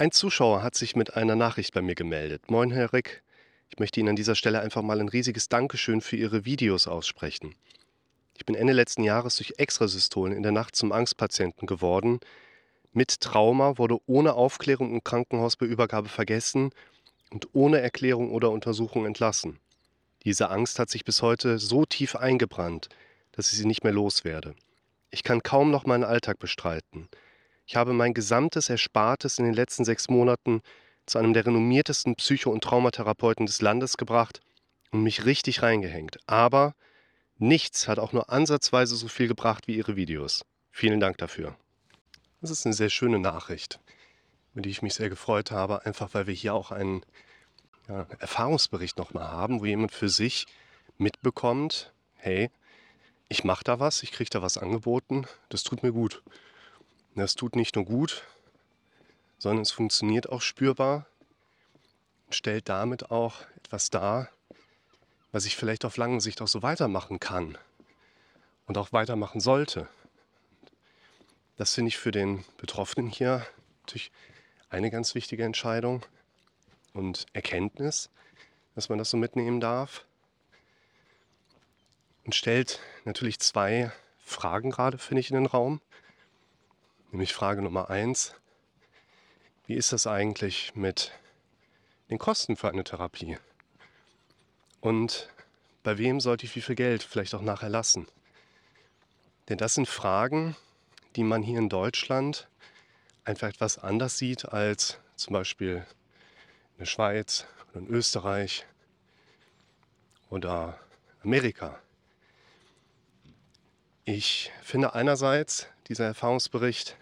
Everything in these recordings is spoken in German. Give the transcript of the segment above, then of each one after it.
Ein Zuschauer hat sich mit einer Nachricht bei mir gemeldet. Moin, Herr Rick. Ich möchte Ihnen an dieser Stelle einfach mal ein riesiges Dankeschön für Ihre Videos aussprechen. Ich bin Ende letzten Jahres durch Extrasystolen in der Nacht zum Angstpatienten geworden. Mit Trauma wurde ohne Aufklärung und Krankenhaus bei Übergabe vergessen und ohne Erklärung oder Untersuchung entlassen. Diese Angst hat sich bis heute so tief eingebrannt, dass ich sie nicht mehr loswerde. Ich kann kaum noch meinen Alltag bestreiten. Ich habe mein gesamtes Erspartes in den letzten sechs Monaten zu einem der renommiertesten Psycho- und Traumatherapeuten des Landes gebracht und mich richtig reingehängt. Aber nichts hat auch nur ansatzweise so viel gebracht wie Ihre Videos. Vielen Dank dafür. Das ist eine sehr schöne Nachricht, über die ich mich sehr gefreut habe, einfach weil wir hier auch einen ja, Erfahrungsbericht nochmal haben, wo jemand für sich mitbekommt, hey, ich mache da was, ich kriege da was angeboten, das tut mir gut. Das tut nicht nur gut, sondern es funktioniert auch spürbar und stellt damit auch etwas dar, was ich vielleicht auf lange Sicht auch so weitermachen kann und auch weitermachen sollte. Das finde ich für den Betroffenen hier natürlich eine ganz wichtige Entscheidung und Erkenntnis, dass man das so mitnehmen darf. Und stellt natürlich zwei Fragen gerade, finde ich, in den Raum. Nämlich Frage Nummer eins. Wie ist das eigentlich mit den Kosten für eine Therapie? Und bei wem sollte ich wie viel Geld vielleicht auch nachher lassen? Denn das sind Fragen, die man hier in Deutschland einfach etwas anders sieht als zum Beispiel in der Schweiz oder in Österreich oder Amerika. Ich finde einerseits, dieser Erfahrungsbericht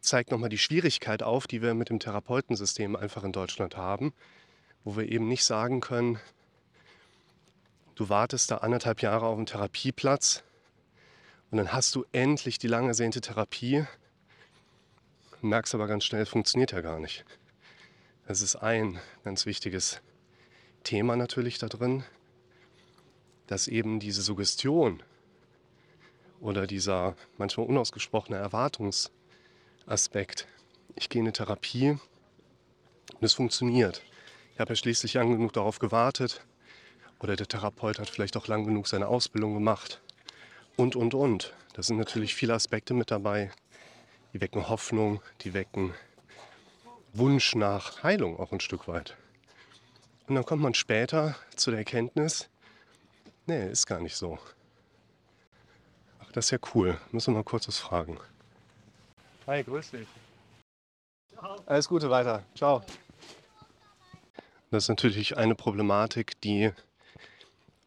zeigt nochmal die Schwierigkeit auf, die wir mit dem Therapeutensystem einfach in Deutschland haben, wo wir eben nicht sagen können, du wartest da anderthalb Jahre auf einen Therapieplatz und dann hast du endlich die lange ersehnte Therapie, merkst aber ganz schnell, funktioniert ja gar nicht. Das ist ein ganz wichtiges Thema natürlich da drin, dass eben diese Suggestion oder dieser manchmal unausgesprochene Erwartungsaspekt. Ich gehe in eine Therapie und es funktioniert. Ich habe ja schließlich lang genug darauf gewartet oder der Therapeut hat vielleicht auch lang genug seine Ausbildung gemacht und, und, und. Da sind natürlich viele Aspekte mit dabei, die wecken Hoffnung, die wecken Wunsch nach Heilung auch ein Stück weit. Und dann kommt man später zu der Erkenntnis, nee, ist gar nicht so. Das ist ja cool. Müssen wir mal kurz was fragen. Hi, grüß dich. Alles Gute weiter. Ciao. Das ist natürlich eine Problematik, die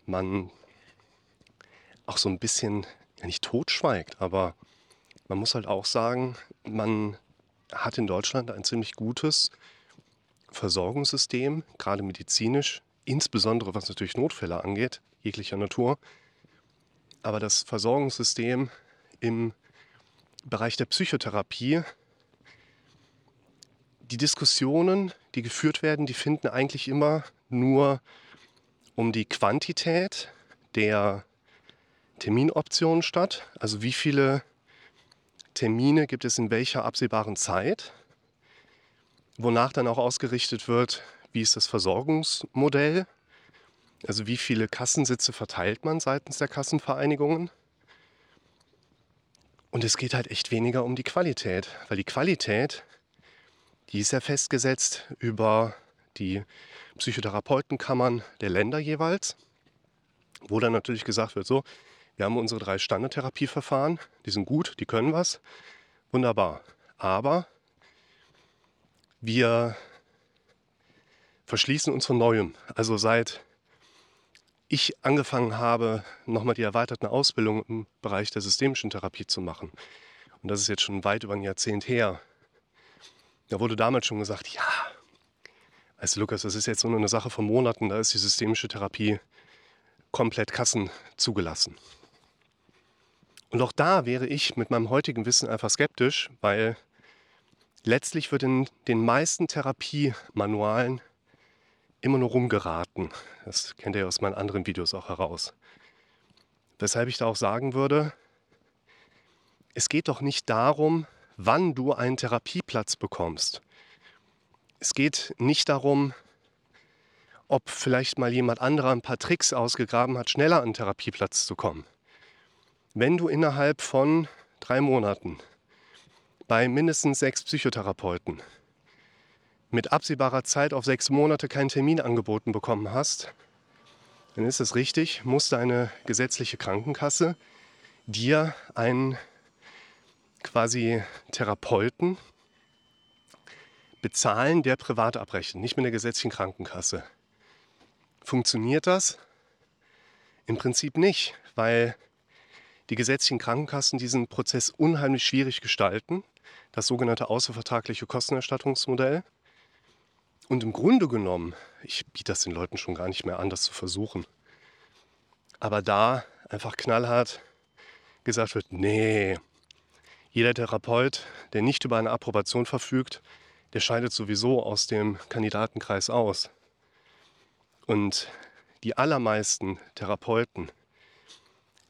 man auch so ein bisschen, ja nicht totschweigt, aber man muss halt auch sagen, man hat in Deutschland ein ziemlich gutes Versorgungssystem, gerade medizinisch, insbesondere was natürlich Notfälle angeht, jeglicher Natur. Aber das Versorgungssystem im Bereich der Psychotherapie, die Diskussionen, die geführt werden, die finden eigentlich immer nur um die Quantität der Terminoptionen statt. Also wie viele Termine gibt es in welcher absehbaren Zeit, wonach dann auch ausgerichtet wird, wie ist das Versorgungsmodell also wie viele Kassensitze verteilt man seitens der Kassenvereinigungen? Und es geht halt echt weniger um die Qualität, weil die Qualität, die ist ja festgesetzt über die Psychotherapeutenkammern der Länder jeweils, wo dann natürlich gesagt wird, so, wir haben unsere drei Standardtherapieverfahren, die sind gut, die können was, wunderbar. Aber wir verschließen uns von Neuem. Also seit ich angefangen habe, nochmal die erweiterte Ausbildung im Bereich der systemischen Therapie zu machen. Und das ist jetzt schon weit über ein Jahrzehnt her. Da wurde damals schon gesagt, ja, also Lukas, das ist jetzt nur eine Sache von Monaten, da ist die systemische Therapie komplett Kassen zugelassen. Und auch da wäre ich mit meinem heutigen Wissen einfach skeptisch, weil letztlich wird in den meisten Therapiemanualen immer nur rumgeraten. Das kennt ihr aus meinen anderen Videos auch heraus. Weshalb ich da auch sagen würde, es geht doch nicht darum, wann du einen Therapieplatz bekommst Es geht nicht darum, ob vielleicht mal jemand anderer ein paar Tricks ausgegraben hat, schneller an den Therapieplatz zu kommen. Wenn du innerhalb von drei Monaten bei mindestens sechs Psychotherapeuten mit absehbarer Zeit auf sechs Monate keinen Termin angeboten bekommen hast, dann ist es richtig, muss deine gesetzliche Krankenkasse dir einen quasi Therapeuten bezahlen, der privat abrechnet, nicht mit der gesetzlichen Krankenkasse. Funktioniert das? Im Prinzip nicht, weil die gesetzlichen Krankenkassen diesen Prozess unheimlich schwierig gestalten, das sogenannte außervertragliche Kostenerstattungsmodell. Und im Grunde genommen, ich biete das den Leuten schon gar nicht mehr an, das zu versuchen, aber da einfach knallhart gesagt wird, nee, jeder Therapeut, der nicht über eine Approbation verfügt, der scheidet sowieso aus dem Kandidatenkreis aus. Und die allermeisten Therapeuten,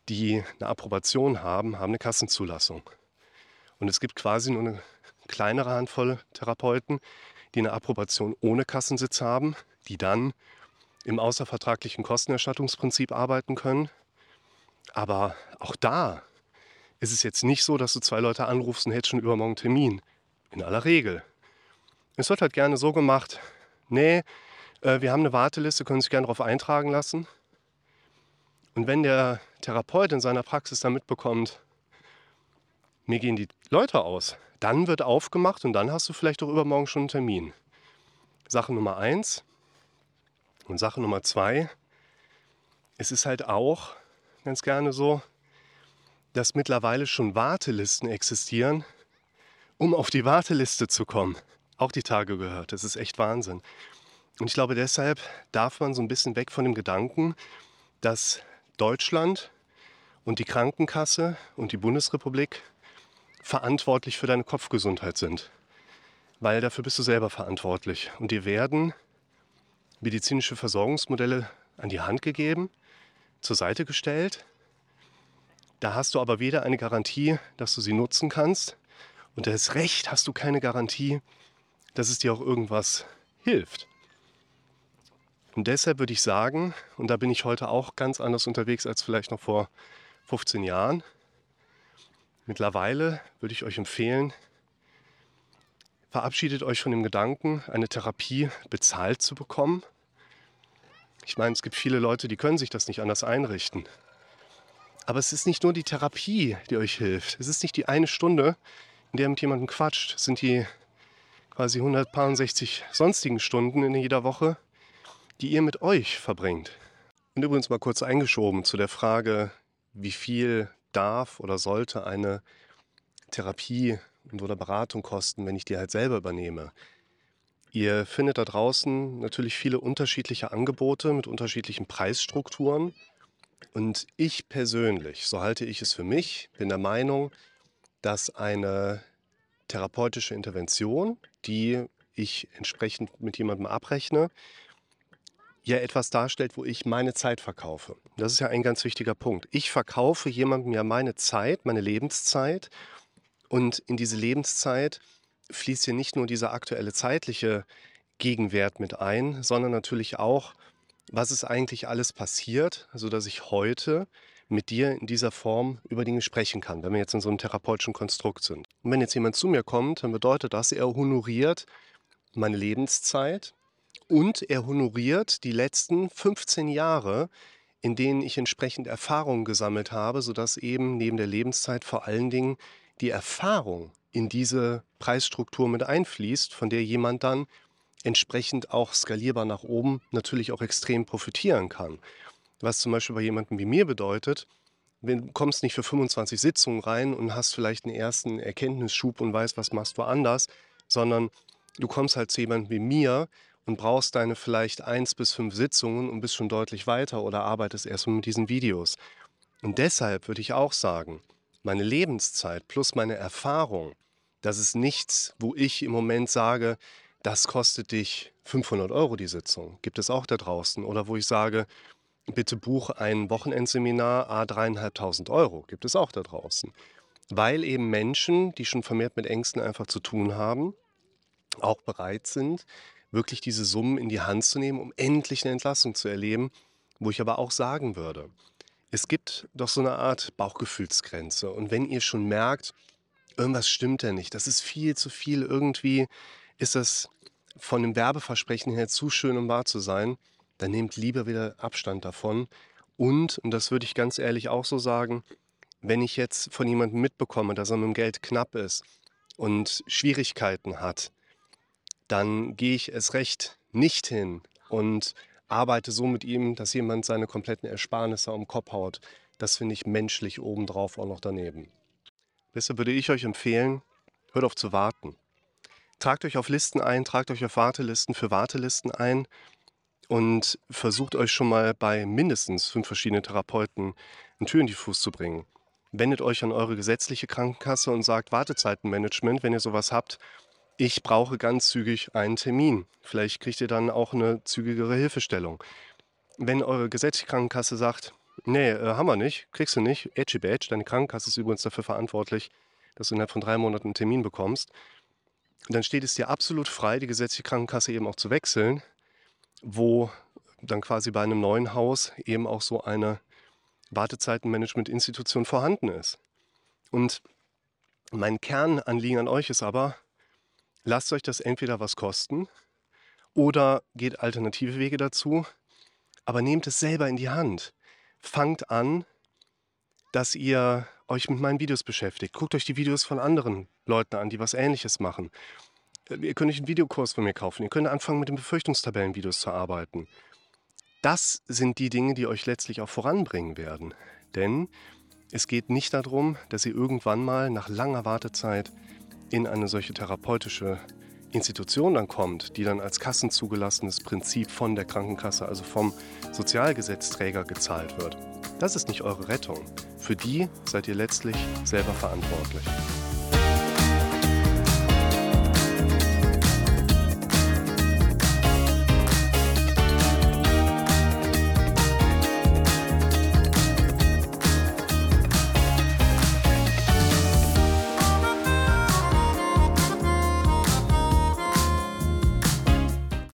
die eine Approbation haben, haben eine Kassenzulassung. Und es gibt quasi nur eine kleinere Handvoll Therapeuten, die eine Approbation ohne Kassensitz haben, die dann im außervertraglichen Kostenerstattungsprinzip arbeiten können. Aber auch da ist es jetzt nicht so, dass du zwei Leute anrufst und hättest schon übermorgen Termin. In aller Regel. Es wird halt gerne so gemacht, nee, äh, wir haben eine Warteliste, können sich gerne darauf eintragen lassen. Und wenn der Therapeut in seiner Praxis dann mitbekommt, mir gehen die Leute aus, dann wird aufgemacht und dann hast du vielleicht auch übermorgen schon einen Termin. Sache Nummer eins. Und Sache Nummer zwei, es ist halt auch ganz gerne so, dass mittlerweile schon Wartelisten existieren, um auf die Warteliste zu kommen. Auch die Tage gehört. Das ist echt Wahnsinn. Und ich glaube, deshalb darf man so ein bisschen weg von dem Gedanken, dass Deutschland und die Krankenkasse und die Bundesrepublik verantwortlich für deine Kopfgesundheit sind. Weil dafür bist du selber verantwortlich. Und dir werden medizinische Versorgungsmodelle an die Hand gegeben, zur Seite gestellt da hast du aber weder eine Garantie, dass du sie nutzen kannst, und das Recht hast du keine Garantie, dass es dir auch irgendwas hilft. Und deshalb würde ich sagen, und da bin ich heute auch ganz anders unterwegs als vielleicht noch vor 15 Jahren, mittlerweile würde ich euch empfehlen, verabschiedet euch von dem Gedanken, eine Therapie bezahlt zu bekommen. Ich meine, es gibt viele Leute, die können sich das nicht anders einrichten. Aber es ist nicht nur die Therapie, die euch hilft. Es ist nicht die eine Stunde, in der mit jemandem quatscht. Es sind die quasi 160 sonstigen Stunden in jeder Woche, die ihr mit euch verbringt. Und übrigens mal kurz eingeschoben zu der Frage, wie viel darf oder sollte eine Therapie oder Beratung kosten, wenn ich die halt selber übernehme. Ihr findet da draußen natürlich viele unterschiedliche Angebote mit unterschiedlichen Preisstrukturen. Und ich persönlich, so halte ich es für mich, bin der Meinung, dass eine therapeutische Intervention, die ich entsprechend mit jemandem abrechne, ja etwas darstellt, wo ich meine Zeit verkaufe. Das ist ja ein ganz wichtiger Punkt. Ich verkaufe jemandem ja meine Zeit, meine Lebenszeit. Und in diese Lebenszeit fließt hier nicht nur dieser aktuelle zeitliche Gegenwert mit ein, sondern natürlich auch was ist eigentlich alles passiert, sodass ich heute mit dir in dieser Form über Dinge sprechen kann, wenn wir jetzt in so einem therapeutischen Konstrukt sind. Und wenn jetzt jemand zu mir kommt, dann bedeutet das, er honoriert meine Lebenszeit und er honoriert die letzten 15 Jahre, in denen ich entsprechend Erfahrungen gesammelt habe, sodass eben neben der Lebenszeit vor allen Dingen die Erfahrung in diese Preisstruktur mit einfließt, von der jemand dann entsprechend auch skalierbar nach oben natürlich auch extrem profitieren kann. Was zum Beispiel bei jemandem wie mir bedeutet, du kommst nicht für 25 Sitzungen rein und hast vielleicht einen ersten Erkenntnisschub und weißt, was machst du anders, sondern du kommst halt zu jemandem wie mir und brauchst deine vielleicht eins bis fünf Sitzungen und bist schon deutlich weiter oder arbeitest erstmal mit diesen Videos. Und deshalb würde ich auch sagen, meine Lebenszeit plus meine Erfahrung, das ist nichts, wo ich im Moment sage, das kostet dich 500 Euro die Sitzung. Gibt es auch da draußen. Oder wo ich sage, bitte buch ein Wochenendseminar, a dreieinhalbtausend Euro. Gibt es auch da draußen. Weil eben Menschen, die schon vermehrt mit Ängsten einfach zu tun haben auch bereit sind, wirklich diese Summen in die Hand zu nehmen, um endlich eine Entlassung zu erleben, wo ich aber auch sagen würde, es gibt doch so eine Art Bauchgefühlsgrenze. Und wenn ihr schon merkt, irgendwas stimmt ja nicht, das ist viel zu viel, irgendwie ist das von dem Werbeversprechen her zu schön, um wahr zu sein, dann nehmt lieber wieder Abstand davon. Und, und das würde ich ganz ehrlich auch so sagen, wenn ich jetzt von jemandem mitbekomme, dass er mit dem Geld knapp ist und Schwierigkeiten hat, dann gehe ich es recht nicht hin und arbeite so mit ihm, dass jemand seine kompletten Ersparnisse am Kopf haut. Das finde ich menschlich obendrauf auch noch daneben. Deshalb würde ich euch empfehlen, hört auf zu warten. Tragt euch auf Listen ein, tragt euch auf Wartelisten für Wartelisten ein und versucht euch schon mal bei mindestens fünf verschiedenen Therapeuten einen Tür in die Fuß zu bringen. Wendet euch an eure gesetzliche Krankenkasse und sagt Wartezeitenmanagement, wenn ihr sowas habt, ich brauche ganz zügig einen Termin. Vielleicht kriegt ihr dann auch eine zügigere Hilfestellung. Wenn eure gesetzliche Krankenkasse sagt, nee, äh, haben wir nicht, kriegst du nicht, Edgy Badge, deine Krankenkasse ist übrigens dafür verantwortlich, dass du innerhalb von drei Monaten einen Termin bekommst, dann steht es dir absolut frei, die gesetzliche Krankenkasse eben auch zu wechseln, wo dann quasi bei einem neuen Haus eben auch so eine Wartezeitenmanagement-Institution vorhanden ist. Und mein Kernanliegen an euch ist aber, lasst euch das entweder was kosten oder geht alternative Wege dazu, aber nehmt es selber in die Hand. Fangt an, dass ihr euch mit meinen Videos beschäftigt. Guckt euch die Videos von anderen Leuten an, die was Ähnliches machen. Ihr könnt euch einen Videokurs von mir kaufen. Ihr könnt anfangen, mit den Befürchtungstabellenvideos zu arbeiten. Das sind die Dinge, die euch letztlich auch voranbringen werden. Denn es geht nicht darum, dass ihr irgendwann mal nach langer Wartezeit in eine solche therapeutische Institution dann kommt, die dann als kassenzugelassenes Prinzip von der Krankenkasse, also vom Sozialgesetzträger gezahlt wird. Das ist nicht eure Rettung. Für die seid ihr letztlich selber verantwortlich.